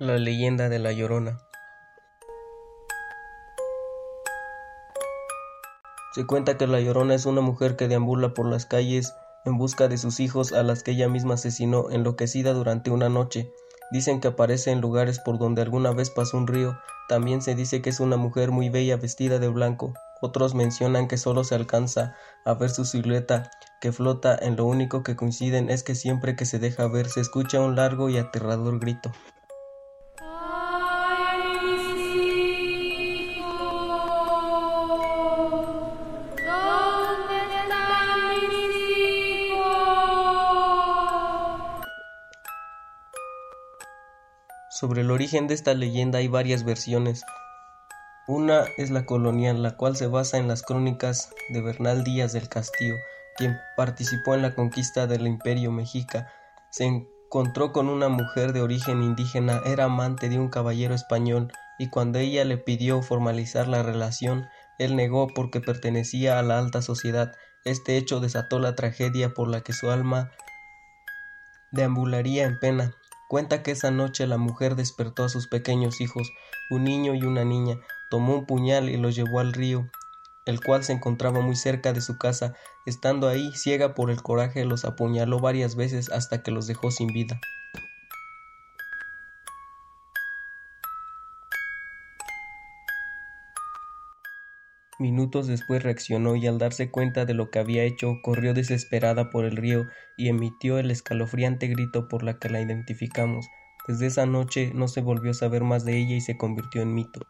La leyenda de la Llorona Se cuenta que la Llorona es una mujer que deambula por las calles en busca de sus hijos a las que ella misma asesinó enloquecida durante una noche. Dicen que aparece en lugares por donde alguna vez pasó un río. También se dice que es una mujer muy bella vestida de blanco. Otros mencionan que solo se alcanza a ver su silueta que flota en lo único que coinciden es que siempre que se deja ver se escucha un largo y aterrador grito. Sobre el origen de esta leyenda hay varias versiones. Una es la colonial, la cual se basa en las crónicas de Bernal Díaz del Castillo, quien participó en la conquista del imperio mexica. Se encontró con una mujer de origen indígena, era amante de un caballero español, y cuando ella le pidió formalizar la relación, él negó porque pertenecía a la alta sociedad. Este hecho desató la tragedia por la que su alma deambularía en pena. Cuenta que esa noche la mujer despertó a sus pequeños hijos, un niño y una niña, tomó un puñal y los llevó al río, el cual se encontraba muy cerca de su casa. Estando ahí, ciega por el coraje, los apuñaló varias veces hasta que los dejó sin vida. Minutos después reaccionó y al darse cuenta de lo que había hecho, corrió desesperada por el río y emitió el escalofriante grito por la que la identificamos. Desde esa noche no se volvió a saber más de ella y se convirtió en mito.